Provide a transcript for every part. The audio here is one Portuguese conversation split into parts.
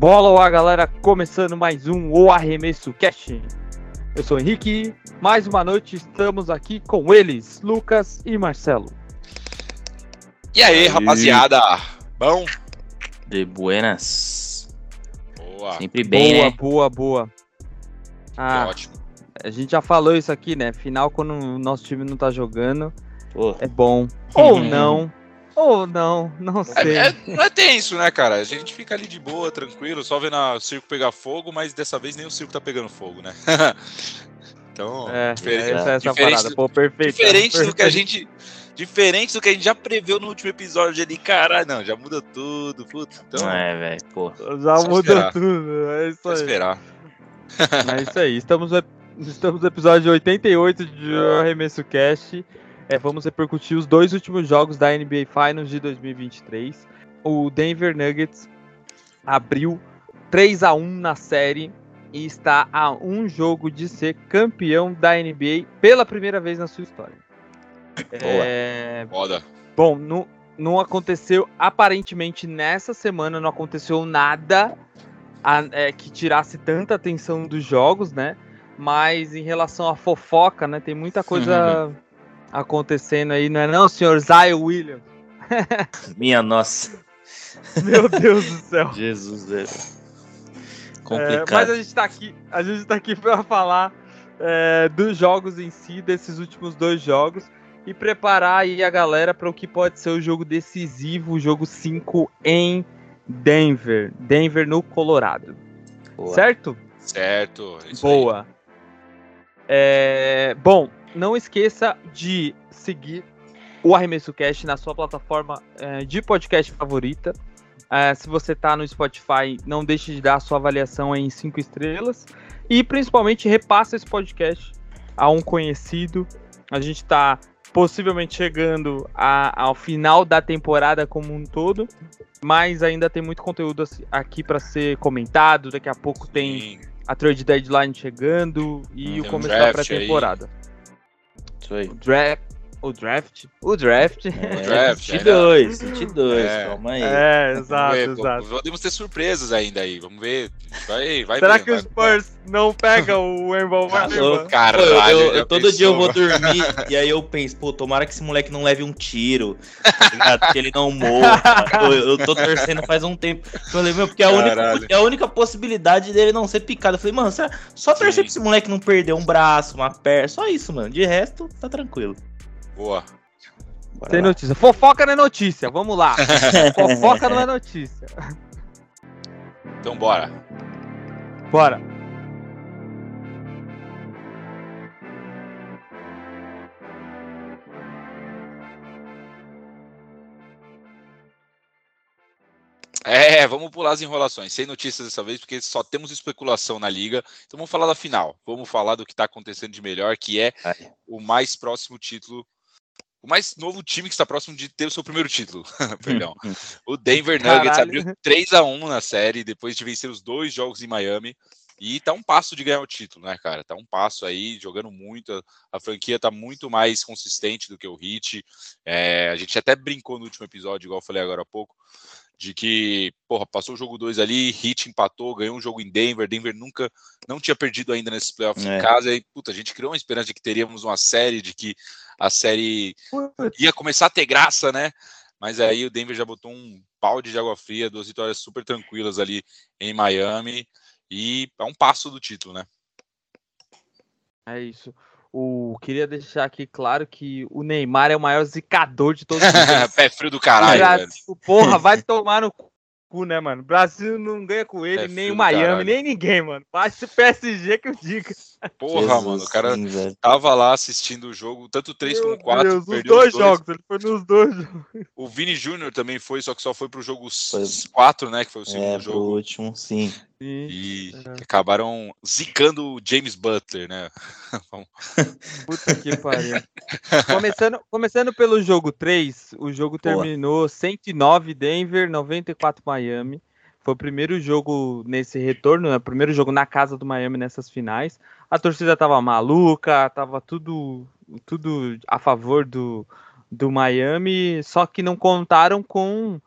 Bola lá, galera, começando mais um O Arremesso Cash. Eu sou o Henrique, mais uma noite estamos aqui com eles, Lucas e Marcelo. E aí, rapaziada? Bom? De buenas. Boa. Sempre bem, boa, né? boa, boa. Ah, Ótimo. a gente já falou isso aqui, né? Final, quando o nosso time não tá jogando, Pô, é bom. Ou Uhum. não, ou não, não sei. É, é- não é tenso, né, cara? A gente fica ali de boa, tranquilo, só vendo o circo pegar fogo, mas dessa vez nem o circo tá pegando fogo, né? então, É, diferente, essa é essa diferente parada. do- Pô, perfeito. diferente do que a perfeito. gente. Diferente do que a gente já preveu no último episódio ali, caralho, não, já muda tudo, puta. Então, é, velho, pô. Já Só mudou esperar. tudo, é isso só aí. esperar. É isso aí. Estamos estamos no episódio 88 de Arremesso Cast. É, vamos repercutir os dois últimos jogos da NBA Finals de 2023. O Denver Nuggets abriu 3 a 1 na série e está a um jogo de ser campeão da NBA pela primeira vez na sua história. É, Foda. Bom, não, não aconteceu, aparentemente nessa semana não aconteceu nada a- é, que tirasse tanta atenção dos jogos, né? Mas em relação à fofoca, né? Tem muita coisa acontecendo aí, não é não, senhor Zion Williams? Minha nossa. Meu Deus do céu. Jesus, velho. É, Complicado. mas a gente tá aqui, a gente tá aqui para falar é, dos jogos em si, desses últimos dois jogos, e preparar aí a galera para o que pode ser o jogo decisivo, o jogo 5 em Denver. Denver no Colorado. Boa. Certo? Certo. é. Boa. É, bom, não esqueça de seguir o Arremesso Cast na sua plataforma é, de podcast favorita. É, se você tá no Spotify, não deixe de dar a sua avaliação em 5 estrelas. E principalmente repassa esse podcast a um conhecido. A gente tá possivelmente chegando a- ao final da temporada como um todo. Mas ainda tem muito conteúdo assim- aqui para ser comentado. Daqui a pouco tem Sim. a trade deadline chegando e Tem o um começo da draft pré-temporada. Isso aí. Draft. O draft. O draft. É, draft, 22, 22, É. calma aí. É, Vamos exato, ver, exato. Podemos ter surpresas ainda aí. Vamos ver. Vai, vai Será vendo, que o vai. Spurs não pega o. Caralho, Pô, eu- eu- já todo dia eu vou pensou? dormir e aí eu penso, pô, tomara que esse moleque não leve um tiro, tá que ele não morra. Eu, eu tô torcendo faz um tempo. Eu falei, meu, porque é a, única, Caralho. é a única possibilidade dele não ser picado. Eu falei, mano, só torcer Sim. pra esse moleque não perder um braço, uma perna, só isso, mano. De resto, tá tranquilo. Boa. Bora Tem lá. notícia. Fofoca não é notícia. Vamos lá. Fofoca não é notícia. Então bora. Bora. É, vamos pular as enrolações. Sem notícias dessa vez, porque só temos especulação na liga. Então vamos falar da final. Vamos falar do que está acontecendo de melhor, que é Vai. o mais próximo título. O mais novo time que está próximo de ter o seu primeiro título. Perdão. O Denver Nuggets Caralho. abriu 3 a 1 na série, depois de vencer os dois jogos em Miami. E tá um passo de ganhar o título, né, cara? Tá um passo aí, jogando muito. A, a franquia tá muito mais consistente do que o Heat. É, a gente até brincou no último episódio, igual eu falei agora há pouco, de que, porra, passou o jogo 2 ali, Heat empatou, ganhou um jogo em Denver. Denver nunca, não tinha perdido ainda nesses playoffs É. em casa. E, puta, a gente criou uma esperança de que teríamos uma série, de que a série ia começar a ter graça, né? Mas aí o Denver já botou um balde de água fria, duas vitórias super tranquilas ali em Miami. E é um passo do título, né? É isso. O, queria deixar aqui claro que o Neymar é o maior zicador de todos os. Pé frio do caralho, velho. Brasil, porra, vai tomar no cu, né, mano? Brasil não ganha com ele, É nem o Miami, caralho. nem ninguém, mano. Vai ser PSG que eu diga. Porra, Jesus, mano, o cara sim, tava lá assistindo o jogo, tanto 3 Meu como 4, Deus, perdeu dois os dois. jogos, ele foi nos dois jogos. O Vini Júnior também foi, só que só foi pro jogo Foi. 4, né? Que foi o segundo É, pro jogo. último, sim. E É. acabaram zicando o James Butler, né? Puta que pariu. começando, começando pelo jogo 3, o jogo Boa. terminou 109 Denver, 94 Miami. Foi o primeiro jogo nesse retorno, né? o primeiro jogo na casa do Miami nessas finais. A torcida tava maluca, tava tudo, tudo a favor do, do Miami, só que não contaram com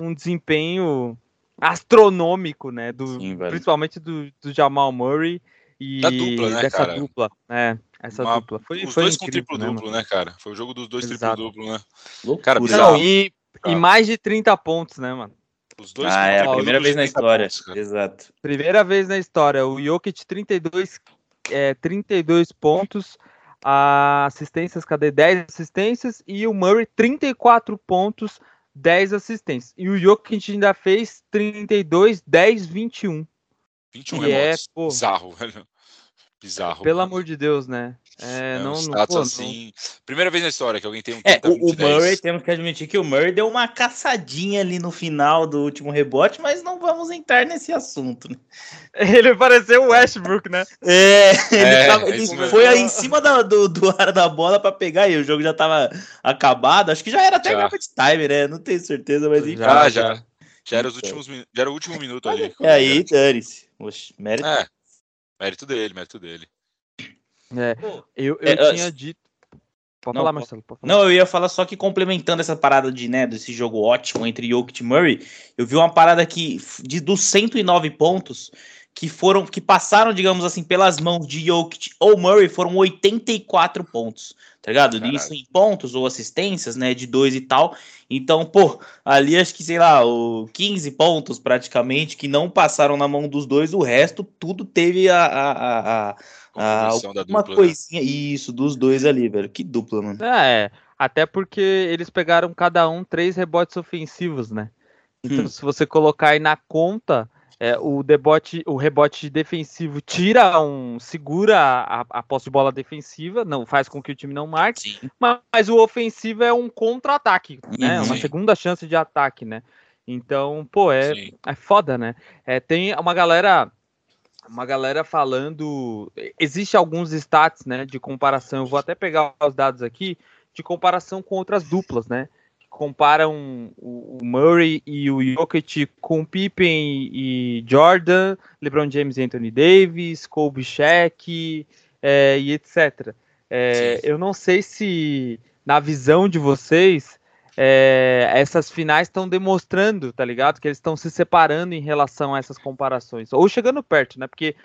um desempenho astronômico, né? Do, Sim, principalmente do, do Jamal Murray e Da dupla, né, dessa cara? dupla. É, essa Uma- dupla. Foi, Os foi dois com incrível, né, triplo-duplo, né, cara? Foi o jogo dos dois triplo-duplo, né? Loucura. Cara, bizarro. Não, e, e Cara. mais de 30 pontos, né, mano? Os dois Ah, com é a primeira vez na 30 história. pontos. Exato. Primeira vez na história. O Jokic 32, é, 32 pontos. A assistências, cadê? 10 assistências. E o Murray, 34 pontos, 10 assistências. E o Jokic ainda fez 32, 10, 21. 21 que é, pô. Bizarro, velho. Bizarro. Pelo mano. amor de Deus, né? É, É, não, um não, status não- assim. Primeira vez na história que alguém tem um É, 30, o, o 20, 10. Murray, temos que admitir que o Murray deu uma caçadinha ali no final do último rebote, mas não vamos entrar nesse assunto, né? Ele pareceu o Westbrook, né? É, ele, É, tava- é ele foi aí em cima da- do, do ar da bola pra pegar e o jogo já tava acabado. Acho que já era até Já. garbage time, né? Não tenho certeza, mas enfim. Já, já. Já era, os Então. últimos, já era o último minuto ali. E aí, dane-se. Mérito. É, mérito dele, mérito dele. É, eu eu É, tinha uh, dito. Pode não, falar, Marcelo. Pode falar. Não, eu ia falar só que complementando essa parada de, né, desse jogo ótimo entre Jokic e Murray, eu vi uma parada que de dos 109 pontos que foram que passaram, digamos assim, pelas mãos de Jokic ou Murray foram 84 pontos, tá ligado? Caralho. Isso em pontos ou assistências, né, de dois e tal. Então, pô, ali acho que sei lá, o 15 pontos praticamente que não passaram na mão dos dois, o resto tudo teve a, a, a, a ah, da uma dupla, né? coisinha, isso, dos dois ali, velho. Que dupla, mano. É, até porque eles pegaram cada um três rebotes ofensivos, né? Então, Hum. se você colocar aí na conta, é, o, debote, o rebote defensivo tira um. segura a, a posse de bola defensiva, não faz com que o time não marque, Sim. mas o ofensivo é um contra-ataque, né? Uhum. Uma Sim. segunda chance de ataque, né? Então, pô, é, Sim. é foda, né? É, tem uma galera. Uma galera falando. Existe alguns stats, né? De comparação. Eu vou até pegar os dados aqui. De comparação com outras duplas, né? Que comparam o, Murray e o Jokic com Pippen e Jordan, LeBron James e Anthony Davis, Kobe Shaq é, e etc. É, Sim. eu não sei se na visão de vocês é, essas finais estão demonstrando, tá ligado? Que eles estão se separando em relação a essas comparações. Ou chegando perto, né? Porque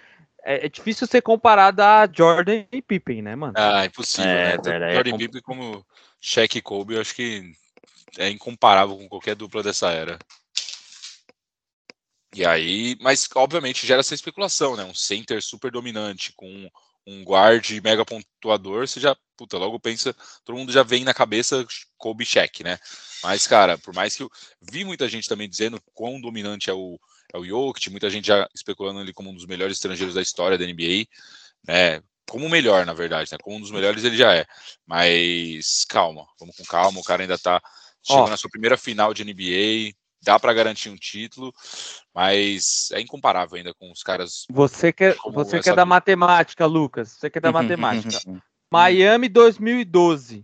é, é difícil ser comparado a Jordan e Pippen, né, mano? Ah, impossível, É, né? É Jordan com- Pippen como Shaq e Kobe, eu acho que é incomparável com qualquer dupla dessa era. E aí, mas obviamente gera essa especulação, né? Um center super dominante com um guard mega pontuador, você já, puta, logo pensa, todo mundo já vem na cabeça Kobe Shaq, né? Mas, cara, por mais que eu vi muita gente também dizendo quão dominante é o, é o Jokic, muita gente já especulando ele como um dos melhores estrangeiros da história da NBA, né? Como o melhor, na verdade, né? Como um dos melhores ele já é. Mas calma, vamos com calma, o cara ainda tá chegando Ó. na sua primeira final de NBA, dá pra garantir um título, mas é incomparável ainda com os caras. Você quer, você quer da matemática, Lucas. Você quer da matemática. Miami 2012.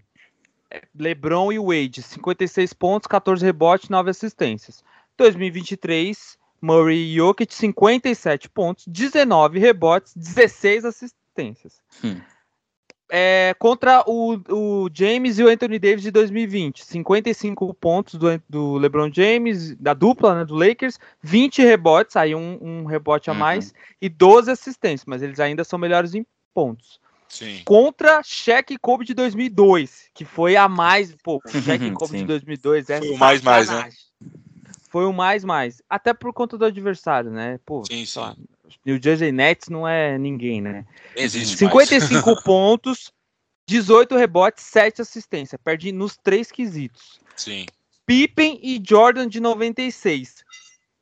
É, LeBron e Wade, 56 pontos, 14 rebotes, 9 assistências. 2023, Murray e Jokic, 57 pontos, 19 rebotes, 16 assistências. É, contra o, o James e o Anthony Davis de 2020, 55 pontos do, do LeBron James, da dupla, né, do Lakers, 20 rebotes, aí um, um rebote a Uhum. mais, e 12 assistências, mas eles ainda são melhores em pontos Sim. contra Shaq e Kobe de 2002, que foi a mais, pô, Shaq e Kobe de Sim. 2002 é Foi o mais, mais, né? Foi o mais mais, até por conta do adversário, né? Pô, Sim, sei sim. New Jersey Nets não é ninguém, né? Existe 55 pontos, 18 rebotes, 7 assistências, perde nos três quesitos. mais. Sim. Pippen e Jordan de 96.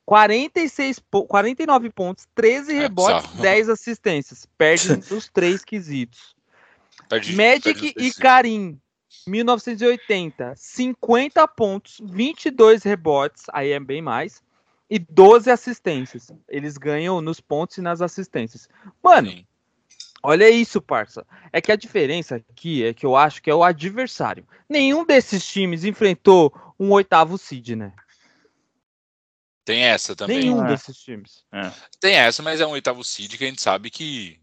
46, po- 49 pontos, 13 É rebotes, bizarro. 10 assistências. Perde nos três quesitos. Perde, Magic perde e Karim, 1980, 50 pontos, 22 rebotes, aí é bem mais, e 12 assistências. Eles ganham nos pontos e nas assistências. Mano, Sim. olha isso, parça. É que a diferença aqui é que eu acho que é o adversário. Nenhum desses times enfrentou um oitavo seed, né? Tem essa também. Nenhum É. desses times. Tem essa, mas é um oitavo seed que a gente sabe que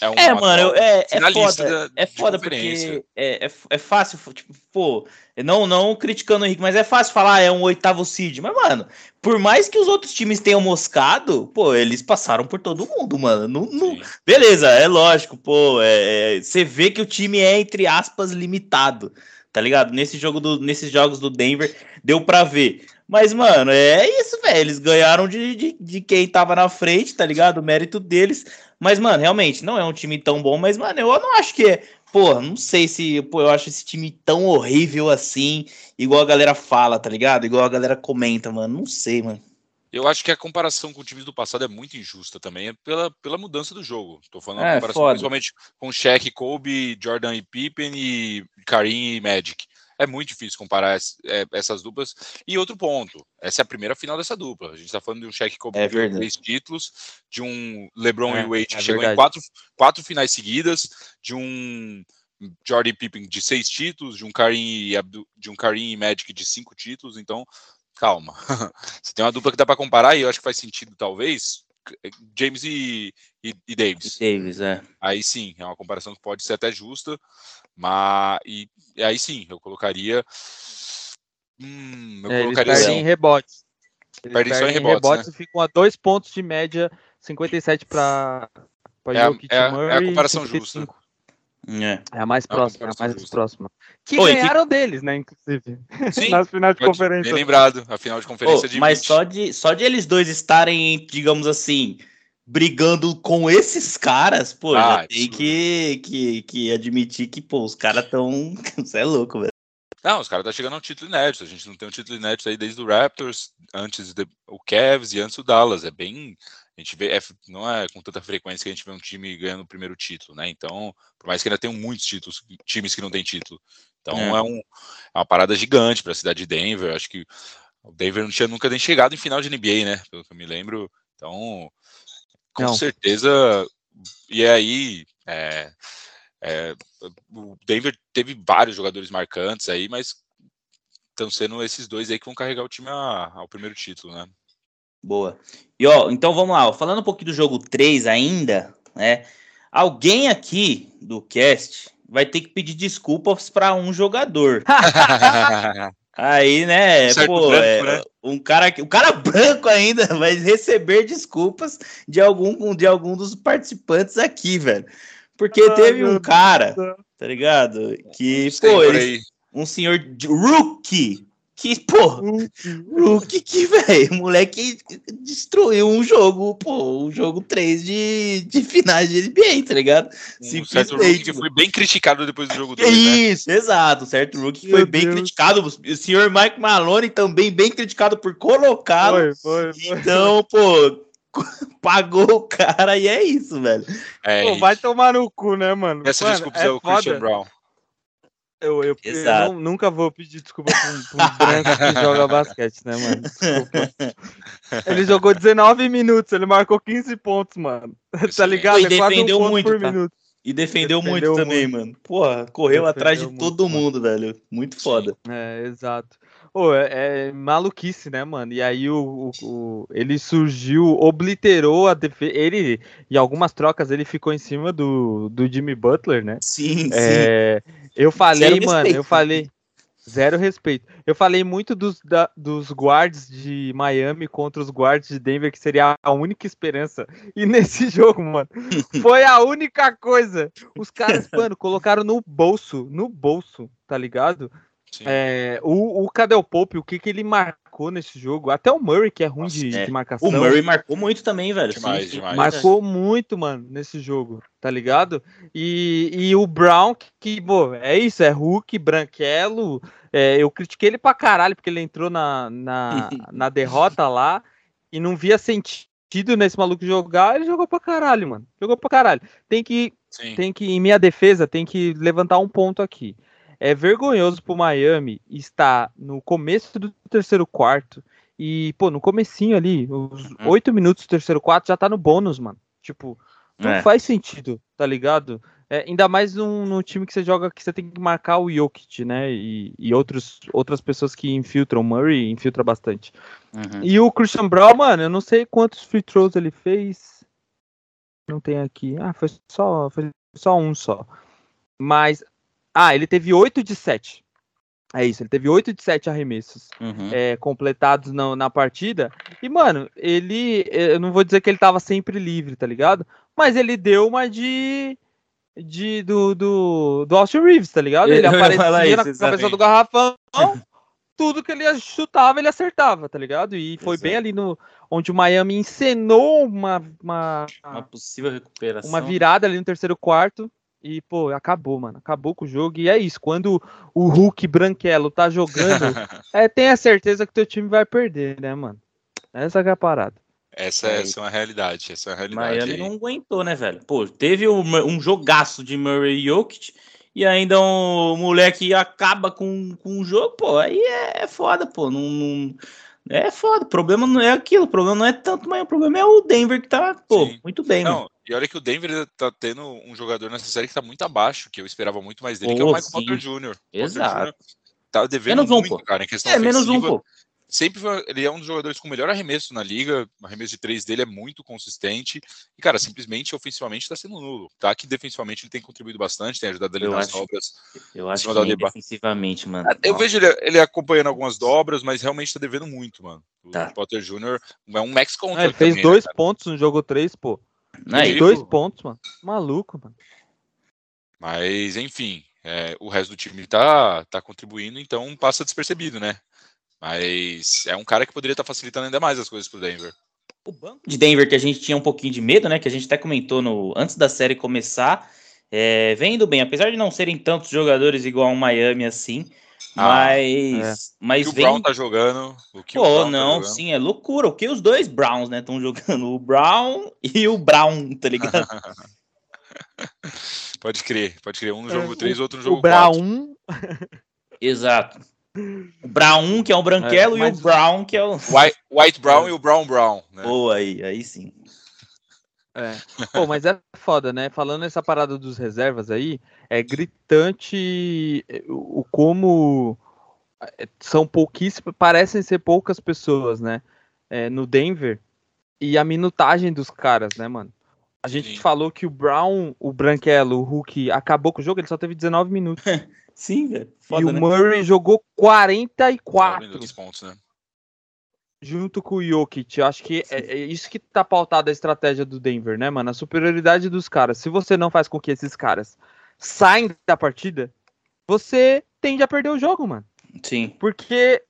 é, um É, mano, eu- é, é foda. da- É foda porque é, é, é fácil, tipo, pô, não, não criticando o Henrique, mas é fácil falar, ah, é um oitavo seed. Mas, mano, por mais que os outros times tenham moscado, pô, eles passaram por todo mundo, mano. Não, não-. Beleza, é lógico, pô, é, é, você vê que o time é, entre aspas, limitado, tá ligado? Nesse jogo do, nesses jogos do Denver, deu pra ver. Mas, mano, é isso, velho. Eles ganharam de, de, de quem tava na frente, tá ligado? O mérito deles. Mas, mano, realmente, não é um time tão bom, mas, mano, eu não acho que é. Pô, não sei se. Pô, eu acho esse time tão horrível assim, igual a galera fala, tá ligado? Igual a galera comenta, mano. Não sei, mano. Eu acho que a comparação com times do passado é muito injusta também, é pela, pela mudança do jogo. Tô falando É, comparação foda. principalmente com Shaq, Kobe, Jordan e Pippen e Karim e Magic. É muito difícil comparar es- é, essas duplas. E outro ponto, essa é a primeira final dessa dupla. A gente tá falando de um Shaq e Kobe É três títulos, de um LeBron É, e Wade que é chegou em verdade. quatro, quatro finais seguidas, de um Jordan e Pippen de seis títulos, de um Karim e, Abdu- de um Karim e Magic de cinco títulos. Então, calma. Você tem uma dupla que dá para comparar e eu acho que faz sentido, talvez, James e, e, e Davis. Davis, é. Aí sim, é uma comparação que pode ser até justa, mas e, e aí sim, eu colocaria. Hum, eu É, eles colocaria perdem assim, em rebotes. Eles Perdem só em perdem rebotes, né? e ficam a dois pontos de média, 57 para É a- Jokic é a- é a Murray, comparação 55. É. É a mais É próxima, é a mais justa. próxima. Que Oi, que- ganharam deles, né, inclusive. Sim, Nas finais de conferência. bem lembrado, a final de conferência de mas 20. só de, só de eles dois estarem, digamos assim, brigando com esses caras, pô, Ah, já tem que, que, que admitir que, pô, os caras tão. Você é louco, velho. Não, os caras tá chegando a um título inédito. A gente não tem um título inédito aí desde o Raptors, antes de- o Cavs e antes o Dallas. É bem. A gente vê, é, não é com tanta frequência que a gente vê um time ganhando o primeiro título, né? Então, por mais que ainda tenham muitos títulos, times que não têm título. Então É. é, um- é uma parada gigante para a cidade de Denver. Acho que o Denver não tinha nunca nem chegado em final de NBA, né? Pelo que eu me lembro. Então, com Não. certeza. E aí, é, é, o Denver teve vários jogadores marcantes aí, mas estão sendo esses dois aí que vão carregar o time a- ao primeiro título, né? Boa. E ó, então vamos lá, ó, falando um pouquinho do jogo 3 ainda, né? Alguém aqui do cast vai ter que pedir desculpas para um jogador. Aí, né, Certo pô, branco, é, né? Um cara, que- um cara branco ainda vai receber desculpas de algum, de algum dos participantes aqui, velho. Porque Ai, teve um cara, tá ligado? Que, pô, por ele, aí. um senhor de rookie, que, pô, rookie que, velho, o moleque destruiu um jogo, pô, um jogo 3 de, de finais de NBA, tá ligado? Um certo rookie que foi bem criticado depois do jogo 2, né? Isso, exato, certo? O Rookie Meu foi bem Deus. criticado. O senhor Mike Maloney também bem criticado por colocá-lo. Foi, foi, foi. Então, pô, pagou o cara e é isso, velho. É, Pô, vai tomar no cu, né, mano? essa Mano, desculpa é é o Christian. Brown. Eu, eu, eu não- nunca vou pedir desculpa pra um, pra um branco que joga basquete, né, mano? Desculpa. Ele jogou 19 minutos, ele marcou 15 pontos, mano. tá ligado? E É quase defendeu um ponto muito, por tá? minuto. E defendeu, Defendeu muito também, mano. Porra, correu Defendeu atrás de muito, todo mano. mundo, velho. Muito foda. É, exato. Pô, é, é maluquice, né, mano? E aí o, o- o- ele surgiu, obliterou a defesa. Ele, em algumas trocas, ele ficou em cima do, do Jimmy Butler, né? Sim, sim. Eu falei, Zero mano, respeito. eu falei. Zero respeito. Eu falei muito dos, da- dos guards de Miami contra os guards de Denver, que seria a única esperança. E nesse jogo, mano, foi a única coisa. Os caras, mano, colocaram no bolso, no bolso, tá ligado? É, o, o Cadel Pope, o que, que ele marcou nesse jogo? Até o Murray, que é ruim Nossa, de, é. de marcação. O Murray marcou muito também, velho. Demais, Sim, sim. demais. Marcou muito, mano, nesse jogo, tá ligado? E, e o Brown, que, que, pô, é isso, é Hulk, branquelo. é, eu critiquei ele pra caralho, porque ele entrou na, na, na derrota lá e não via sentido nesse maluco jogar. Ele jogou pra caralho, mano. Jogou pra caralho. Tem que, Sim. tem que, em minha defesa, tem que levantar um ponto aqui. É vergonhoso pro Miami estar no começo do terceiro quarto e, pô, no comecinho ali, os Uhum. oito minutos do terceiro quarto já tá no bônus, mano. Tipo, não É. faz sentido, tá ligado? É, ainda mais num, num time que você joga que você tem que marcar o Jokic, né? E, e outros, outras pessoas que infiltram. O Murray infiltra bastante. Uhum. E o Christian Brown, mano, eu não sei quantos free throws ele fez. Não tem aqui. Ah, foi só, foi só um só. Mas. Ah, ele teve 8 de 7. É isso, ele teve 8 de 7 arremessos Uhum. é, completados na, na partida. E, mano, ele. Eu não vou dizer que ele tava sempre livre, tá ligado? Mas ele deu uma de. de do, do, do Austin Reeves, tá ligado? Ele Eu aparecia isso, na cabeça do garrafão. tudo que ele chutava, ele acertava, tá ligado? E foi Exato. bem ali no. Onde o Miami encenou uma, uma, Uma possível recuperação. uma virada ali no terceiro quarto. E, pô, acabou, mano. Acabou com o jogo. E é isso. Quando o Hulk branquelo tá jogando, é, tenha certeza que teu time vai perder, né, mano? Essa que é a parada. Essa, É, essa é uma realidade. Essa é uma realidade. Miami aí. não aguentou, né, velho? Pô, teve um, um jogaço de Murray Jokic e ainda um moleque acaba com, com o jogo, pô, aí é foda, pô. Não, não- é foda. O problema não é aquilo, o problema não é tanto, mas o problema é o Denver que tá, pô, Sim. muito bem, mano. E olha que o Denver tá tendo um jogador nessa série que tá muito abaixo, que eu esperava muito mais dele, que é o Michael Porter. Jr. Exato. Jr. Tá devendo Menos um, muito, pô. cara, em questão É, menos um, ofensiva. pô. Sempre foi, ele é um dos jogadores com o melhor arremesso na liga. O arremesso de três dele é muito consistente. E, cara, simplesmente ofensivamente tá sendo nulo. Tá que defensivamente ele tem contribuído bastante, tem ajudado ali Eu nas acho- dobras. Eu acho que defensivamente, mano. Eu Nossa. vejo ele, ele acompanhando algumas dobras, mas realmente tá devendo muito, mano. O Tá. Potter Jr. é um max Ah, contract. ele fez também, né, dois cara? pontos no jogo 3, pô. Aí, Dois pontos, mano. Maluco, mano. Mas, enfim, é, o resto do time tá, tá contribuindo, então passa despercebido, né? Mas é um cara que poderia estar facilitando ainda mais as coisas pro Denver. O banco de Denver que a gente tinha um pouquinho de medo, né? Que a gente até comentou no antes da série começar, é, vem indo bem, apesar de não serem tantos jogadores igual um Miami assim, Ah, mas O mas o vem. Brown tá jogando. O que o Pô, Brown tá não, jogando. sim, é loucura. O que os dois Browns, né, estão jogando? O Brown e o Brown, tá ligado? Pode crer, pode crer. Um no É, jogo o- 3, outro no O jogo 4. Brown. Exato. O Brown, que é o branquelo, É, e o Brown, que é o. White, White Brown e o Brown Brown. Né? Pô, aí, aí sim. É. Pô, mas é foda, né? Falando essa parada dos reservas aí, é gritante eh, o como eh, são pouquíssimas, parecem ser poucas pessoas, né? eh, no Denver e a minutagem dos caras, né, mano? A gente Sim. falou que o Brown, o Branquelo, o Hulk acabou com o jogo, ele só teve 19 minutos. Sim, velho. e o né? Murray jogou 44 minutos pontos, né? Junto com o Jokic. Eu acho que é, é isso que tá pautada a estratégia do Denver, né, mano? A superioridade dos caras. Se você não faz com que esses caras saem da partida, você tende a perder o jogo, mano. Sim. Porque,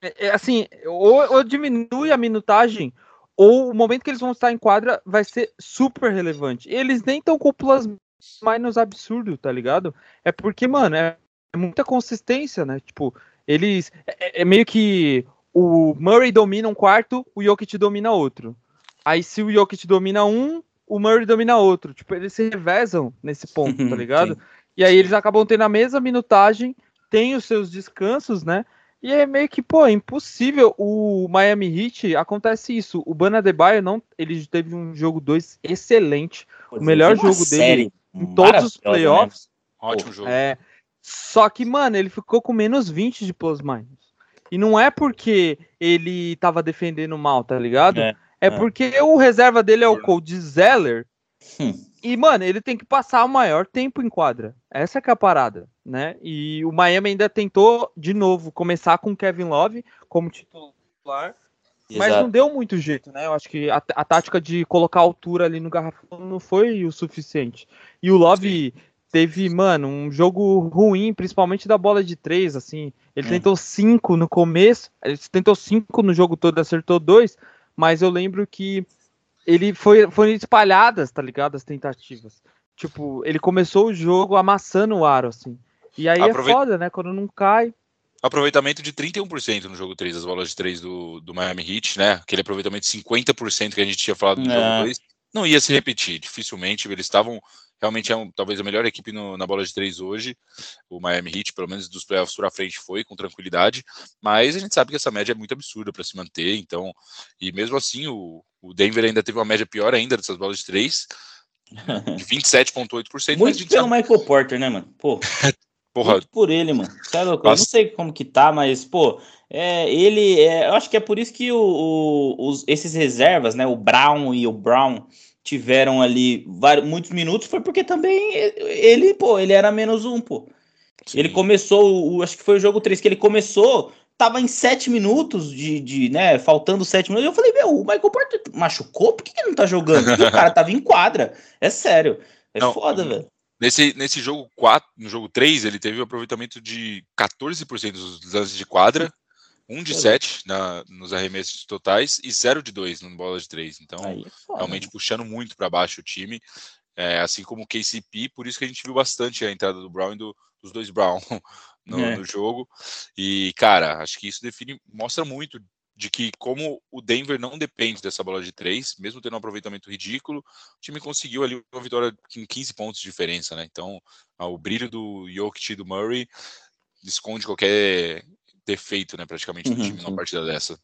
é, é, assim, ou, ou diminui a minutagem, ou o momento que eles vão estar em quadra vai ser super relevante. Eles nem estão com o plus minus absurdo, tá ligado? É porque, mano, é, é muita consistência, né? Tipo, eles. É, é meio que o Murray domina um quarto, o Jokic domina outro. Aí se o Jokic domina um, o Murray domina outro. Tipo, eles se revezam nesse ponto, tá ligado? Sim. E aí eles acabam tendo a mesma minutagem, tem os seus descansos, né? E é meio que, pô, é impossível. O Miami Heat acontece isso. O Bana Adebayo não, ele teve um jogo 2 excelente Pô, o melhor foi uma jogo dele em todos os né? playoffs. Ótimo jogo. É. Só que, mano, ele ficou com menos 20 de plus minus. E não é porque ele tava defendendo mal, tá ligado? É, É, é. porque o reserva dele é o Cody Zeller. Hum. E, mano, ele tem que passar o maior tempo em quadra. Essa que é a parada, né? E o Miami ainda tentou, de novo, começar com o Kevin Love como titular. Mas Exato. não deu muito jeito, né? Eu acho que a, a tática de colocar altura ali no garrafão não foi o suficiente. E o Love teve, mano, um jogo ruim, principalmente da bola de três, assim. Ele Hum. tentou cinco no começo, ele tentou cinco no jogo todo, acertou dois, mas eu lembro que ele foi, foi espalhadas, tá ligado? As tentativas. Tipo, ele começou o jogo amassando o aro, assim. E aí é foda, né? Quando não cai. Aproveitamento de 31% no jogo 3, das bolas de 3 do, do Miami Heat, né? Aquele aproveitamento de 50% que a gente tinha falado no É. jogo 2. Não ia se repetir, dificilmente. Eles estavam realmente é um- talvez a melhor equipe no- na bola de 3 hoje. O Miami Heat, pelo menos dos playoffs pra frente, foi com tranquilidade. Mas a gente sabe que essa média é muito absurda para se manter. Então, e mesmo assim, o, o Denver ainda teve uma média pior ainda dessas bolas de 3, de 27,8%. mas a Muito pelo sabe, Michael Porter, né, mano? Pô, porra, muito por ele, mano. Você é? Eu não sei como que tá, mas, pô, é, ele. é, eu acho que é por isso que o, o- os, esses reservas, né? O Brown e o Brown, tiveram ali vários, muitos minutos foi porque também ele, pô, ele era menos um, pô. Sim. Ele começou, o, acho que foi o jogo 3 que ele começou, tava em sete minutos de, de né, faltando sete minutos. Eu falei, meu, o Michael Porter machucou? Por que, que ele não tá jogando? Porque o cara tava em quadra. É sério. É não, foda, velho. Nesse, nesse jogo 4, no jogo 3, ele teve um aproveitamento de 14% dos lances de quadra, 1 de 7 na, nos arremessos totais e 0 de 2 no bola de 3. Então, é foda, realmente né? puxando muito para baixo o time. É, assim como o KCP, por isso que a gente viu bastante a entrada do Brown e do, dos dois Brown no, é. no, jogo. E, cara, acho que isso define, mostra muito de que como o Denver não depende dessa bola de três, mesmo tendo um aproveitamento ridículo, o time conseguiu ali uma vitória com 15 pontos de diferença, né? Então, o brilho do Jokic e do Murray esconde qualquer defeito, né, praticamente, do uhum, time sim. numa partida dessa.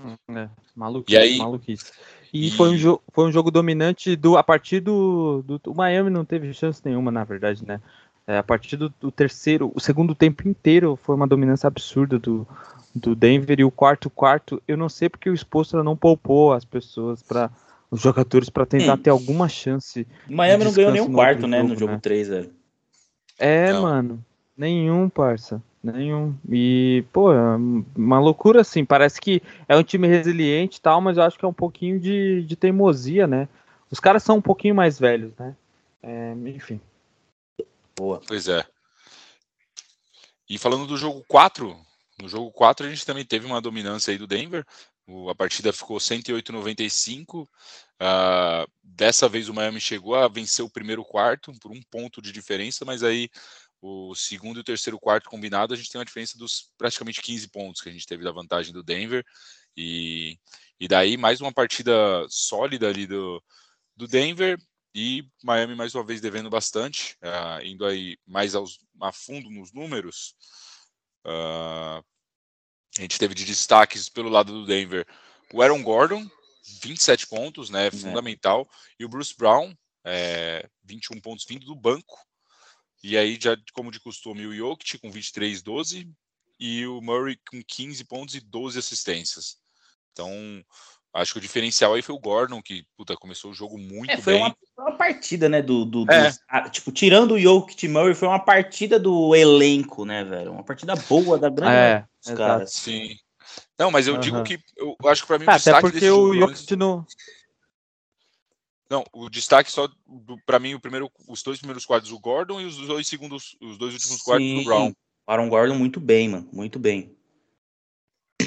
Hum, é, maluquice, e aí, maluquice. E, e, Foi, um foi um jogo dominante do a partir do, do, O Miami não teve chance nenhuma, na verdade, né? É, a partir do, do, terceiro, o segundo tempo inteiro foi uma dominância absurda do, do Denver e o quarto quarto, eu não sei porque o exposto não poupou as pessoas para os jogadores para tentar hum. ter alguma chance. O Miami não ganhou nenhum quarto, né, jogo, no jogo né? 3, velho. É, não. mano, nenhum, parça. Nenhum. E, pô, é uma loucura assim. Parece que é um time resiliente e tal, mas eu acho que é um pouquinho de, de teimosia, né? Os caras são um pouquinho mais velhos, né? É, enfim. Boa. Pois é. E falando do jogo 4, no jogo 4 a gente também teve uma dominância aí do Denver. O, a partida ficou 108-95. Uh, ah, dessa vez o Miami chegou a vencer o primeiro quarto por um ponto de diferença, mas aí o segundo e o terceiro quarto combinado, a gente tem uma diferença dos praticamente 15 pontos que a gente teve da vantagem do Denver. E, e daí mais uma partida sólida ali do, do Denver e Miami mais uma vez devendo bastante, uh, indo aí mais aos, a fundo nos números. Uh, a gente teve de destaques pelo lado do Denver o Aaron Gordon, 27 pontos, né, é. fundamental, e o Bruce Brown, é, 21 pontos vindo do banco, e aí, já como de costume, o Jokic com 23, 12 e o Murray com 15 pontos e 12 assistências. Então, acho que o diferencial aí foi o Gordon, que puta, começou o jogo muito é, foi bem. Uma, uma partida, né? Do, do, é. do, tipo, tirando o Jokic e Murray, foi uma partida do elenco, né, velho? Uma partida boa da grande é, dos caras. Sim. Não, mas eu uhum. digo que eu acho que para mim o ah, destaque Até porque o Jokic não não, o destaque só para mim o primeiro, os dois primeiros quadros do Gordon e os dois segundos, os dois últimos quadros do Brown. Aaron Gordon muito bem, mano, muito bem.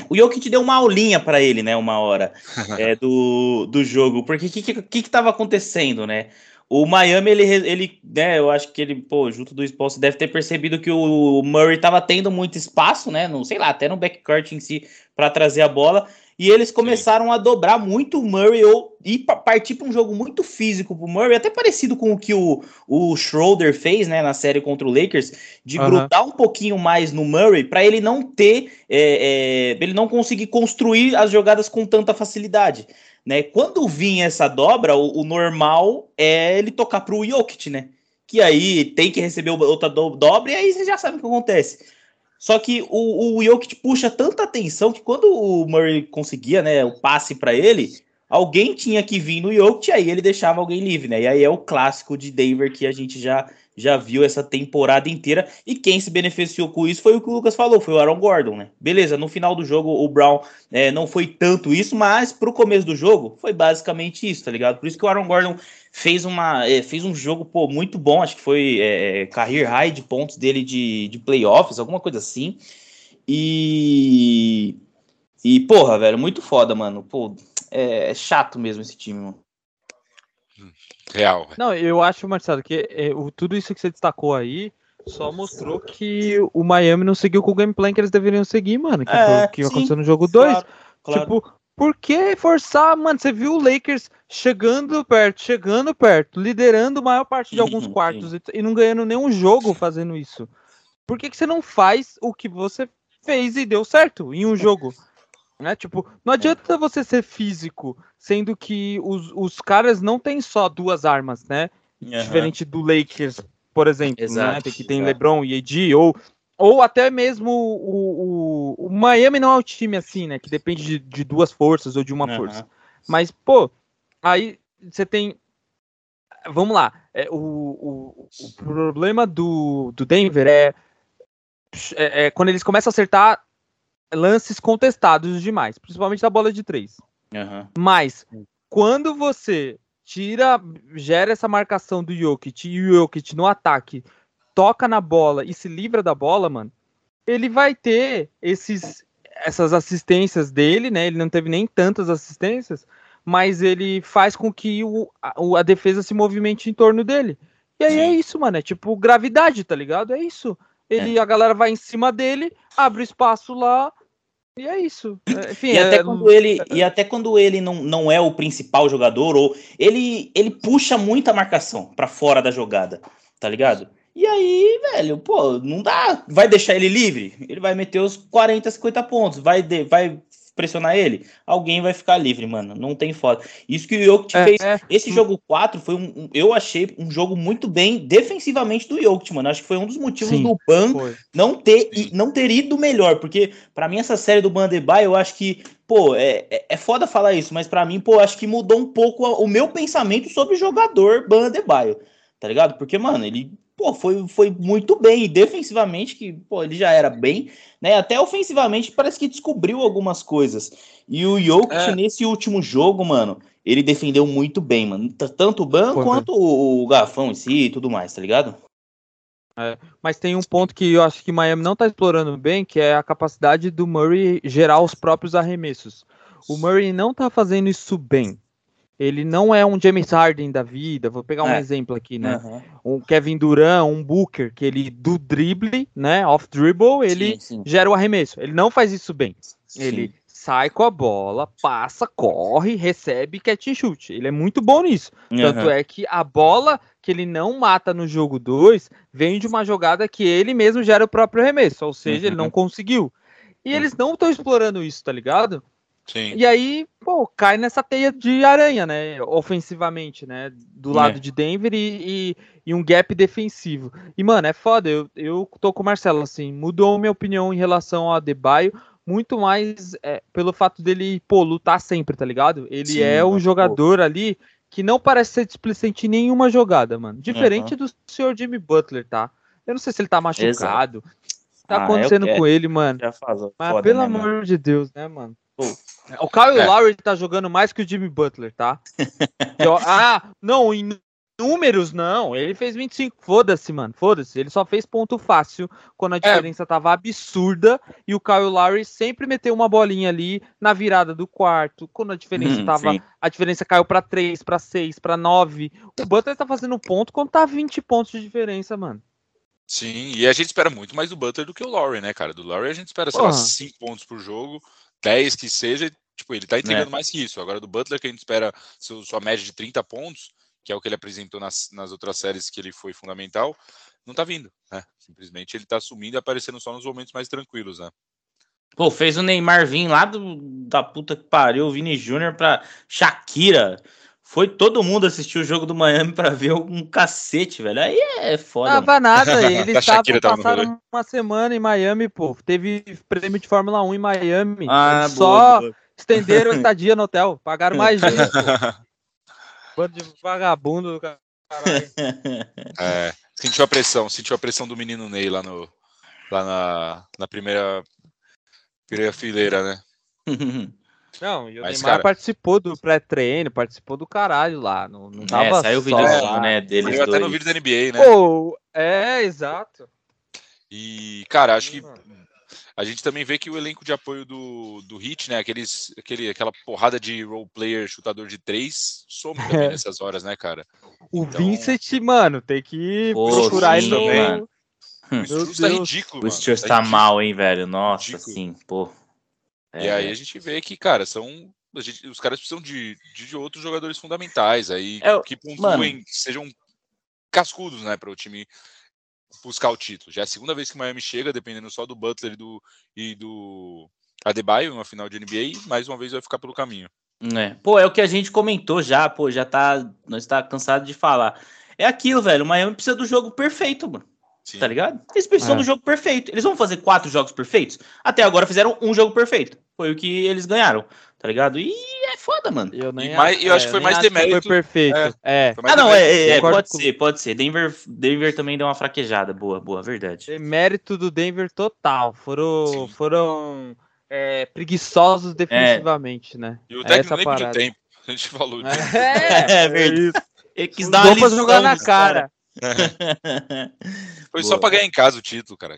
O Jokic deu uma aulinha para ele, né, uma hora é, do, do jogo, porque o que, que, que, tava acontecendo, né? O Miami, ele, ele, né, eu acho que ele, pô, junto do exposto, deve ter percebido que o Murray tava tendo muito espaço, né, no, sei lá, até no backcourt em si, para trazer a bola, e eles começaram Sim. a dobrar muito o Murray ou e partir para um jogo muito físico pro Murray, até parecido com o que o, o Schroeder fez, né, na série contra o Lakers, de uhum. grudar um pouquinho mais no Murray para ele não ter, é, é, ele não conseguir construir as jogadas com tanta facilidade. Né? Quando vinha essa dobra, o, o normal é ele tocar para o Jokic, né? Que aí tem que receber outra do, dobra e aí você já sabe o que acontece. Só que o, o Jokic puxa tanta atenção que quando o Murray conseguia, né, o passe para ele, alguém tinha que vir no Jokic, aí ele deixava alguém livre, né? E aí é o clássico de Denver que a gente já já viu essa temporada inteira. E quem se beneficiou com isso foi o que o Lucas falou, foi o Aaron Gordon, né? Beleza, no final do jogo o Brown é, não foi tanto isso, mas pro começo do jogo foi basicamente isso, tá ligado? Por isso que o Aaron Gordon fez, uma, é, fez um jogo pô, muito bom, acho que foi é, é career high de pontos dele de, de playoffs, alguma coisa assim. E. E, porra, velho, muito foda, mano. Pô, é, é chato mesmo esse time, mano. Real. Não, eu acho, Marcelo, que é, o, tudo isso que você destacou aí só mostrou que o Miami não seguiu com o gameplay que eles deveriam seguir, mano. Que é, foi o que sim, aconteceu no jogo 2. Claro, claro. Tipo, por que forçar, mano? Você viu o Lakers chegando perto, chegando perto, liderando a maior parte de alguns quartos e, não ganhando nenhum jogo fazendo isso. Por que, que você não faz o que você fez e deu certo em um jogo? Né? Tipo, não adianta você ser físico, sendo que os, os caras não têm só duas armas, né? Uhum. Diferente do Lakers, por exemplo, né? exato, né? Que tem exato. LeBron e AD, ou, ou até mesmo o, o, o, Miami não é um time assim, né? Que depende de, de duas forças ou de uma uhum. força. Mas, pô, Aí você tem. Vamos lá. É, o, o, problema do, do Denver é, é, é quando eles começam a acertar lances contestados demais, principalmente da bola de três. Uhum. Mas quando você tira, gera essa marcação do Jokic e o Jokic no ataque toca na bola e se livra da bola, mano, ele vai ter esses essas assistências dele, né? Ele não teve nem tantas assistências, mas ele faz com que o, a, a defesa se movimente em torno dele. E aí é Sim. é isso, mano. É tipo gravidade, tá ligado? É isso. Ele, é. a galera vai em cima dele, abre espaço lá, e é isso. É, enfim, e, até é... quando ele, e até quando ele não, não é o principal jogador, ou ele, ele puxa muita marcação para fora da jogada, tá ligado? E aí, velho, pô, não dá. Vai deixar ele livre? Ele vai meter os 40, 50 pontos. Vai, de, vai pressionar ele? Alguém vai ficar livre, mano. Não tem foda. Isso que o Jokic é, fez. É. Esse jogo 4 foi um, um, Eu achei um jogo muito bem defensivamente do Jokic, mano. Acho que foi um dos motivos Sim, do Ban não ter, não ter ido melhor. Porque, para mim, essa série do Bandebay, eu acho que. Pô, é, é, é foda falar isso, mas para mim, pô, acho que mudou um pouco o meu pensamento sobre o jogador Bandebaio. Tá ligado? Porque, mano, ele pô, foi, foi muito bem. E defensivamente, que pô, ele já era bem, né? Até ofensivamente parece que descobriu algumas coisas. E o Jokic, é. nesse último jogo, mano, ele defendeu muito bem, mano. Tanto o Ban quanto o, o Garfão em si e tudo mais, tá ligado? É, mas tem um ponto que eu acho que Miami não tá explorando bem, que é a capacidade do Murray gerar os próprios arremessos. O Murray não tá fazendo isso bem ele não é um James Harden da vida. Vou pegar um é. exemplo aqui, né? Uhum. Um Kevin Durant, um Booker, que ele do drible, né? Off dribble, ele sim, sim. gera o arremesso. Ele não faz isso bem. Sim. Ele sai com a bola, passa, corre, recebe catch and shoot. Ele é muito bom nisso. Uhum. Tanto é que a bola que ele não mata no jogo 2 vem de uma jogada que ele mesmo gera o próprio arremesso, ou seja, uhum. ele não uhum. conseguiu. E eles não estão explorando isso, tá ligado? Sim. E aí, pô, cai nessa teia de aranha, né? Ofensivamente, né? Do é. lado de Denver e, e, e, um gap defensivo. E, mano, é foda. Eu, eu tô com o Marcelo, assim, mudou minha opinião em relação ao Adebayo, muito mais é, pelo fato dele, pô, lutar sempre, tá ligado? Ele Sim, é o jogador pô. ali que não parece ser displicente em nenhuma jogada, mano. Diferente uhum. do senhor Jimmy Butler, tá? Eu não sei se ele tá machucado. Exato. Tá ah, acontecendo com ele, mano. Mas pelo né, amor mano? de Deus, né, mano? O Kyle é. Lowry tá jogando mais que o Jimmy Butler, tá? Eu, ah, não, em números não. Ele fez 25. Foda-se, mano. Foda-se. Ele só fez ponto fácil quando a é. diferença é. tava absurda. E o Kyle Lowry sempre meteu uma bolinha ali na virada do quarto. Quando a diferença hum, tava. Sim. A diferença caiu para 3, para 6, para 9. O Butler tá fazendo ponto quando tá 20 pontos de diferença, mano. Sim, e a gente espera muito mais do Butler do que o Lowry, né, cara? Do Lowry a gente espera, sei lá, 5 pontos por jogo. 10 que seja, tipo, ele tá entregando é. mais que isso. Agora do Butler, que a gente espera sua média de 30 pontos, que é o que ele apresentou nas, nas outras séries que ele foi fundamental, não tá vindo, né? Simplesmente ele tá sumindo e aparecendo só nos momentos mais tranquilos, né? Pô, fez o Neymar vir lá do, da puta que pariu, o Vini Júnior pra Shakira. Foi todo mundo assistir o jogo do Miami para ver um cacete, velho. Aí é foda. Não tava nada, eles estavam passaram uma semana em Miami, pô. Teve prêmio de Fórmula 1 em Miami. Ah, só boa. estenderam a estadia no hotel, pagaram mais gente. Bando de vagabundo do caralho. É, sentiu a pressão, sentiu a pressão do menino Ney lá, no, lá na, na primeira, primeira fileira, né? Não, e o Mas, Neymar cara... participou do pré-treino, participou do caralho lá. Não, não é, tava é, saiu o vídeo lá, né, deles Saiu até no vídeo da NBA, né? Pô, é, exato. E, cara, acho que a gente também vê que o elenco de apoio do, do Hit, né? Aqueles, aquele, aquela porrada de role player, chutador de três, some também é. nessas horas, né, cara? O então... Vincent, mano, tem que Pô, procurar sim, ele também. Mano. O Struz tá ridículo. O Struz tá, tá mal, hein, velho? Nossa, ridículo. sim, pô. É. E aí a gente vê que, cara, são. Gente, os caras precisam de, de outros jogadores fundamentais aí é, que pontuem, mano. sejam cascudos, né, para o time buscar o título. Já é a segunda vez que o Miami chega, dependendo só do Butler e do, e do Adebayo, uma final de NBA, mais uma vez vai ficar pelo caminho. É. Pô, é o que a gente comentou já, pô, já tá, nós tá cansado de falar. É aquilo, velho, o Miami precisa do jogo perfeito, mano. Sim. Tá ligado? Eles precisam é. do jogo perfeito. Eles vão fazer quatro jogos perfeitos? Até agora fizeram um jogo perfeito. Foi o que eles ganharam, tá ligado? E é foda, mano. Eu, nem E mais- eu acho que foi nem mais acho demérito- Foi perfeito. É. Foi mais Ah, não, demérito- é, é, é, pode com- ser, pode ser. Denver, Denver também deu uma fraquejada, boa, boa, verdade. Mérito do Denver total. Foram, Sim. foram é, preguiçosos defensivamente, né? E o É técnico essa nem pediu parada. tempo. A gente falou disso. É, É verdade. isso. Ele quis dar uma lição jogar na cara. cara. Foi Boa. só pra ganhar em casa o título, cara.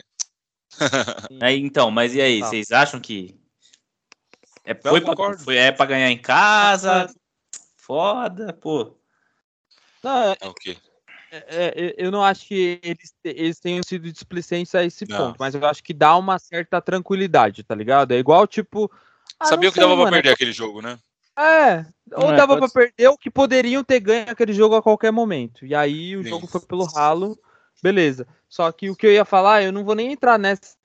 Aí, então, mas e aí, Tá. vocês acham que é, Não, foi, pra, foi é pra ganhar em casa? Foda, pô. Não, é- É o quê? é, eu não acho que eles, eles tenham sido displicentes a esse Não. ponto, mas eu acho que dá uma certa tranquilidade, tá ligado? É igual, tipo. ah, Sabia não que sei, dava pra mano, perder aquele jogo, né? É, ou É, dava pode pra perder ou que poderiam ter ganho aquele jogo a qualquer momento. E aí o Sim. jogo foi pelo ralo, beleza. Só que o que eu ia falar, eu não vou nem entrar nessa.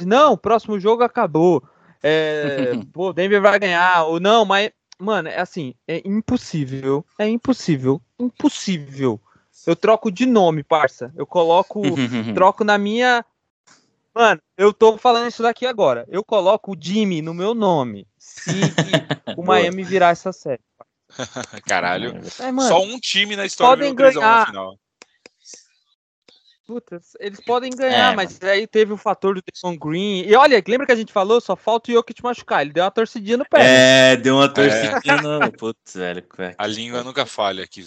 Não, próximo jogo acabou. É, pô, Denver vai ganhar, ou não, mas, mano, é assim, é impossível, é impossível, impossível. Eu troco de nome, parça. Eu coloco, troco na minha. Mano, eu tô falando isso daqui agora. Eu coloco o Jimmy no meu nome. Se o. Miami virar essa série. Caralho. É, mano, Só um time na história podem virou 3 a 1 na ganhar. Puta, eles podem ganhar, É, mas aí teve o fator do Jason Green. E olha, lembra que a gente falou? Só falta o Jokic machucar. Ele deu uma torcidinha no pé. É, deu uma torcidinha no. Putz, velho. A língua nunca falha aqui.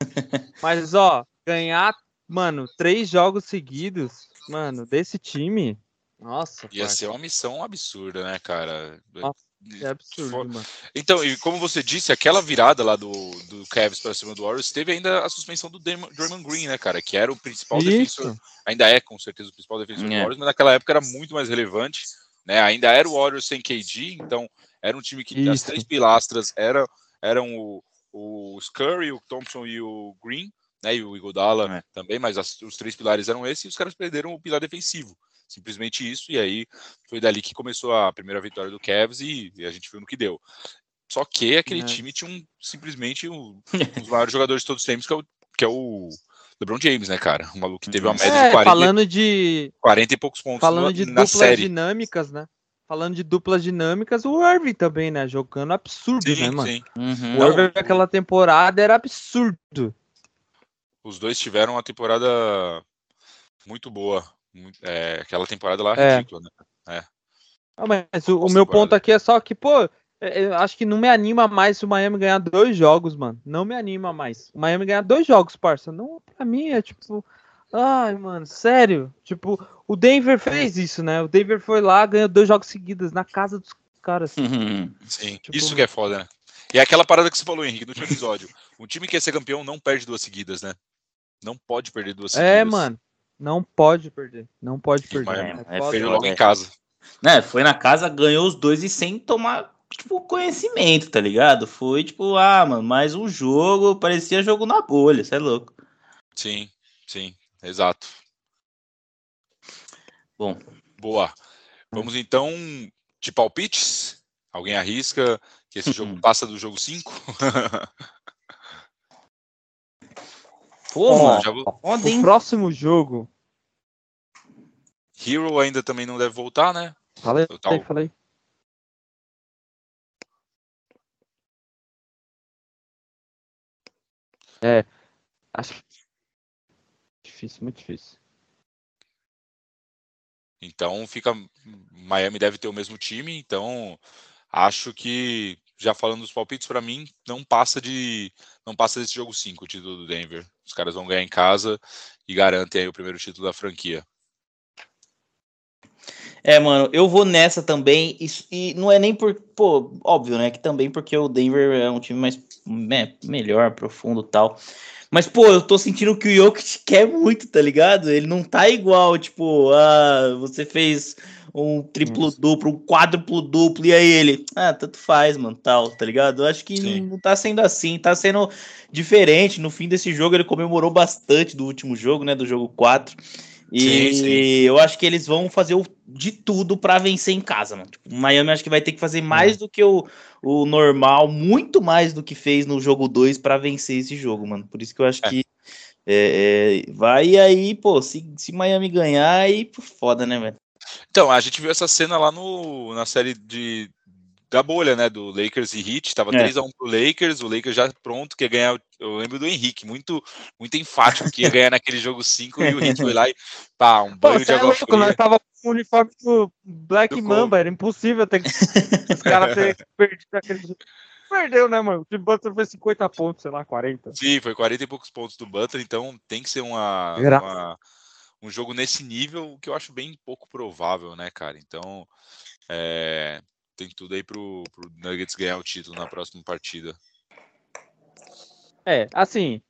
Mas, ó, ganhar, mano, três jogos seguidos, mano, desse time. Nossa, Ia parça, ser uma missão absurda, né, cara? Nossa, é absurdo, mano. Então, e como você disse, aquela virada lá do, do Cavs para cima do Warriors teve ainda a suspensão do Draymond Green, né, cara? Que era o principal defensor. Isso. Ainda é, com certeza, o principal defensor do É. Warriors, mas naquela época era muito mais relevante, né? Ainda era o Warriors sem KD, então era um time que as Isso. três pilastras eram, eram o, o Scurry, o Thompson e o Green, né? E o Iguodala É. também, mas as- os três pilares eram esses e os caras perderam o pilar defensivo. Simplesmente isso, e aí foi dali que começou a primeira vitória do Cavs e, e a gente viu no que deu. Só que aquele É. time tinha um, simplesmente um, um dos maiores jogadores de todos os tempos, que é o, que é o LeBron James, né, cara? O maluco que teve uma Uhum. média É, de 40, falando de, 40 e poucos pontos falando no- de na duplas série. dinâmicas, né? Falando de duplas dinâmicas, o Irving também, né? Jogando absurdo, Sim, né, mano? sim. Uhum. O Irving naquela temporada era absurdo. Os dois tiveram uma temporada muito boa. É, aquela temporada lá É. ridícula, né? Ah, mas o, o meu ponto aqui é só que, pô, é, eu acho que não me anima mais se o Miami ganhar dois jogos, mano. Não me anima mais. O Miami ganhar dois jogos, parça. Não, pra mim é tipo. Ai, mano, sério. Tipo, o Denver fez isso, né? O Denver foi lá, ganhou dois jogos seguidos na casa dos caras. Uhum. Sim, Tipo- isso que é foda, né? E é aquela parada que você falou, Henrique, no último episódio. Um time que quer ser campeão não perde duas seguidas, né? Não pode perder duas seguidas. É, mano. Não pode perder. Não pode perder. É. Perdeu foda, logo é. em casa. Né, foi na casa, ganhou os dois e sem tomar, tipo, conhecimento, tá ligado? Foi tipo, ah, mano, mais um jogo, parecia jogo na bolha, você é louco. Sim, sim, exato. Bom. Boa. Vamos então de palpites? Alguém arrisca que esse jogo passa do jogo 5? Pô, Ó, mano, já vou- foda, O próximo jogo. Hero ainda também não deve voltar, né? Falei, Total. falei. É. Acho difícil, muito difícil. Então fica. Miami deve ter o mesmo time, então acho que, já falando dos palpites, para mim, não passa de. Não passa desse jogo 5, o título do Denver. Os caras vão ganhar em casa e garantem aí o primeiro título da franquia. É, mano, eu vou nessa também. E não é nem por. Pô, óbvio, né? Que também porque o Denver é um time mais. né, melhor, profundo tal. Mas, pô, eu tô sentindo que o Jokic quer muito, tá ligado? Ele não tá igual, tipo, ah, você fez um triplo-duplo, um quádruplo-duplo, e aí ele, ah, tanto faz, mano, tal, tá ligado? Eu acho que Sim. não, tá sendo assim, tá sendo diferente. No fim desse jogo, ele comemorou bastante do último jogo, né, do jogo 4. E Sim, sim. eu acho que eles vão fazer o, de tudo pra vencer em casa, mano. Tipo, o Miami acho que vai ter que fazer mais do que o, o normal, muito mais do que fez no jogo 2 pra vencer esse jogo, mano. Por isso que eu acho É. que é, é, vai aí, pô, se, se Miami ganhar, aí pô, foda, né, velho? Então, a gente viu essa cena lá no, na série de, da bolha, né? Do Lakers e Heat. Tava É. 3x1 pro Lakers, o Lakers já pronto, que ia ganhar. Eu lembro do Henrique, muito, muito enfático que ia ganhar naquele jogo 5 e o Heat foi lá e pá, um Pô, banho de você é água fria. nós tava com o uniforme do Black Do Mamba, era impossível ter que... os caras terem perdido aquele jogo. Perdeu, né, mano? O Tim Butler fez 50 pontos, sei lá, 40. Sim, foi 40 e poucos pontos do Butler, então tem que ser uma- um jogo nesse nível, que eu acho bem pouco provável, né, cara? Então, é, tem tudo aí pro, pro Nuggets ganhar o título na próxima partida. É, assim,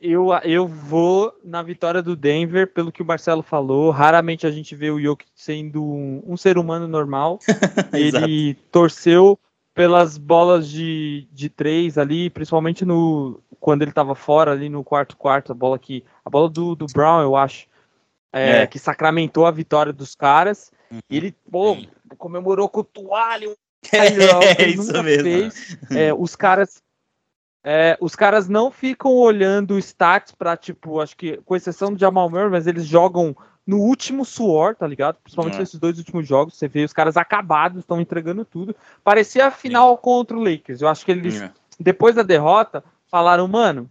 eu, eu vou na vitória do Denver, pelo que o Marcelo falou. Raramente a gente vê o Jokic sendo um, um ser humano normal. Ele torceu pelas bolas de, de três ali, principalmente no quando ele tava fora ali no quarto quarto, a bola que a bola do, do Brown, eu acho, é, É. que sacramentou a vitória dos caras. E ele, pô, comemorou com o toalho, É, ele isso mesmo. fez. É, os caras é, os caras não ficam olhando stats pra, tipo, acho que, com exceção do Jamal Murray, mas eles jogam no último suor, tá ligado? Principalmente É. nesses dois últimos jogos, você vê os caras acabados, estão entregando tudo. Parecia a final contra o Lakers. Eu acho que eles, É. depois da derrota, falaram, mano,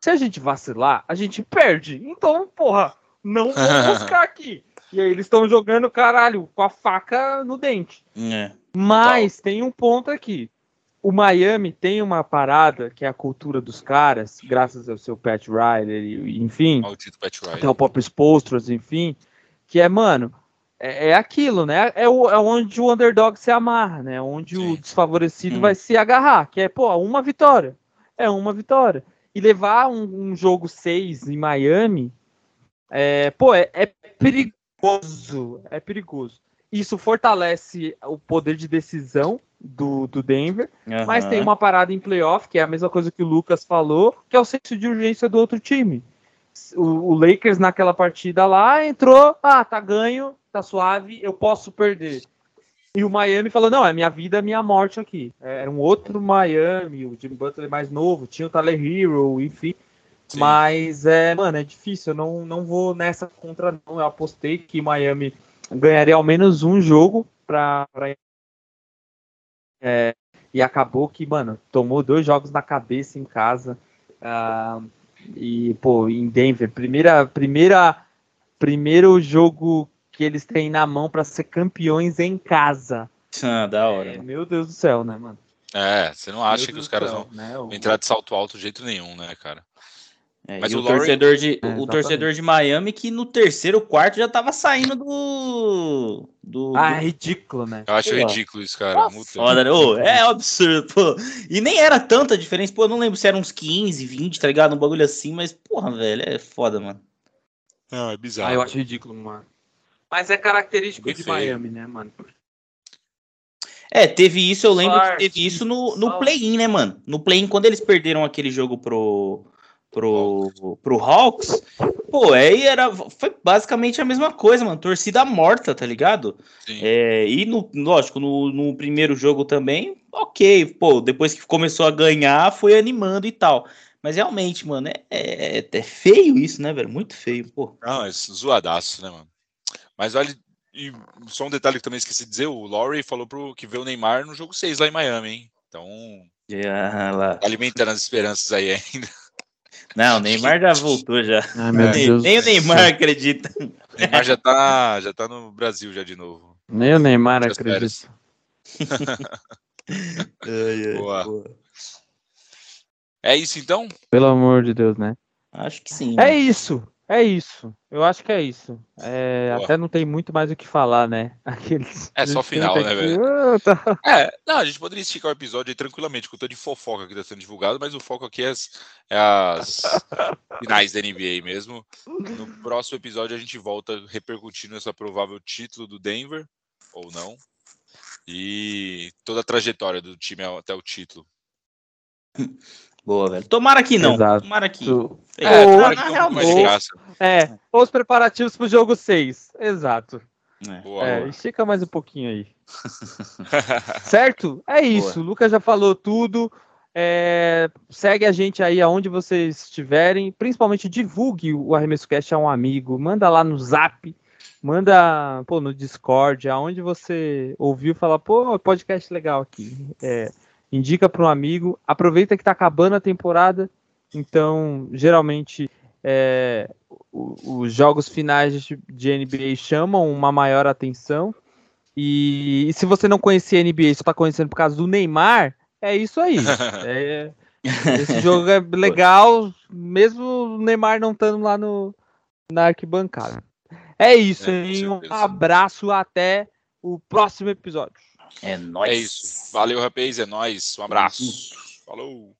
se a gente vacilar, a gente perde. Então, porra, não vamos buscar aqui. E aí eles estão jogando, caralho, com a faca no dente. É. Mas tem um ponto aqui. O Miami tem uma parada que é a cultura dos caras, graças ao seu Pat Riley, enfim, Maldito Pat Riley. até o Pop Spolstros, enfim, que é, mano, é, é aquilo, né? É, o- é onde o underdog se amarra, né? Onde Sim. o desfavorecido Hum. vai se agarrar, que é, pô, uma vitória. É uma vitória. E levar um, um jogo 6 em Miami, é, pô, é, é perigoso. É perigoso. Isso fortalece o poder de decisão do, do Denver, mas tem uma parada em playoff, que é a mesma coisa que o Lucas falou, que é o senso de urgência do outro time. O, o Lakers naquela partida lá entrou, ah, tá ganho, tá suave, eu posso perder. E o Miami falou, não, é minha vida, é minha morte aqui. Era um outro Miami, o Jimmy Butler mais novo, tinha o Tyler Hero, enfim. Sim. Mas, é, mano, é difícil, eu não, não vou nessa contra não. Eu apostei que Miami ganharia ao menos um jogo pra... pra é, e acabou que, mano, tomou dois jogos na cabeça em casa. ah, e, pô, em Denver, primeira, primeira, primeiro jogo que eles têm na mão pra ser campeões em casa. Ah, da hora. É, meu Deus do céu, né, mano? É, você não acha Meu que Deus os caras céu, vão né? O- entrar de salto alto de jeito nenhum, né, cara? É, Mas e o o, Laurie- torcedor de, É, o torcedor de Miami que no terceiro quarto já tava saindo do. do, Ah, do- é ridículo, né? Eu acho Pô. ridículo isso, cara. Foda, né? Ô, é absurdo, pô. E nem era tanta diferença, pô, eu não lembro se era uns 15, 20, tá ligado? Um bagulho assim, mas, porra, velho, é foda, mano. Não, é bizarro. Ah, eu acho ridículo, mano. Mas é característico de feio. Miami, né, mano? É, teve isso, eu lembro Sorte, que teve isso no, no play-in, né, mano? No play-in, quando eles perderam aquele jogo pro, pro, pro Hawks, pô, aí era, foi basicamente a mesma coisa, mano. Torcida morta, tá ligado? Sim. É, e no, lógico, no, no primeiro jogo também, ok, pô, depois que começou a ganhar, foi animando e tal. Mas realmente, mano, é, é, é feio isso, né, velho? Muito feio, pô. Não, é zoadaço, né, mano? Mas olha, e só um detalhe que também esqueci de dizer, o Laurie falou pro que vê o Neymar no jogo 6 lá em Miami, hein? Então, Ah, lá. tá alimentando as esperanças aí ainda. Não, o Neymar já voltou já. Ai, meu nem, nem o Neymar acredita. O Neymar já tá, já tá no Brasil já de novo. Nem o Neymar acredita. Boa. É isso então? Pelo amor de Deus, né? Acho que sim. É isso, é isso. Eu acho que é isso. É, até não tem muito mais o que falar, né? Aqueles. É só final, né, velho? "Ah, tá." É, não, a gente poderia esticar o episódio aí tranquilamente, com o tanto de fofoca que tá sendo divulgado, mas o foco aqui é as, é as finais da NBA mesmo. No próximo episódio a gente volta repercutindo esse provável título do Denver, ou não, e toda a trajetória do time até o título. Boa, velho. Tomara que não. Exato. Tomara que. Isso. É, Ou- tomara que ou-. É, os preparativos pro jogo 6. Exato. É. Boa, É, boa. estica mais um pouquinho aí. Certo? É isso. O Lucas já falou tudo. É, segue a gente aí aonde vocês estiverem. Principalmente divulgue o Arremesso Cast a um amigo. Manda lá no zap. Manda pô, no Discord, aonde você ouviu falar, pô, podcast legal aqui. É, indica para um amigo. Aproveita que tá acabando a temporada. Então, geralmente, é, os jogos finais de NBA chamam uma maior atenção. E, e se você não conhecia a NBA, só tá conhecendo por causa do Neymar, é isso aí. É, esse jogo é legal, mesmo o Neymar não estando lá no, na arquibancada. É isso, é, hein? Um abraço até o próximo episódio. É nóis. É isso. Valeu, rapaz. É nóis. Um abraço. Falou.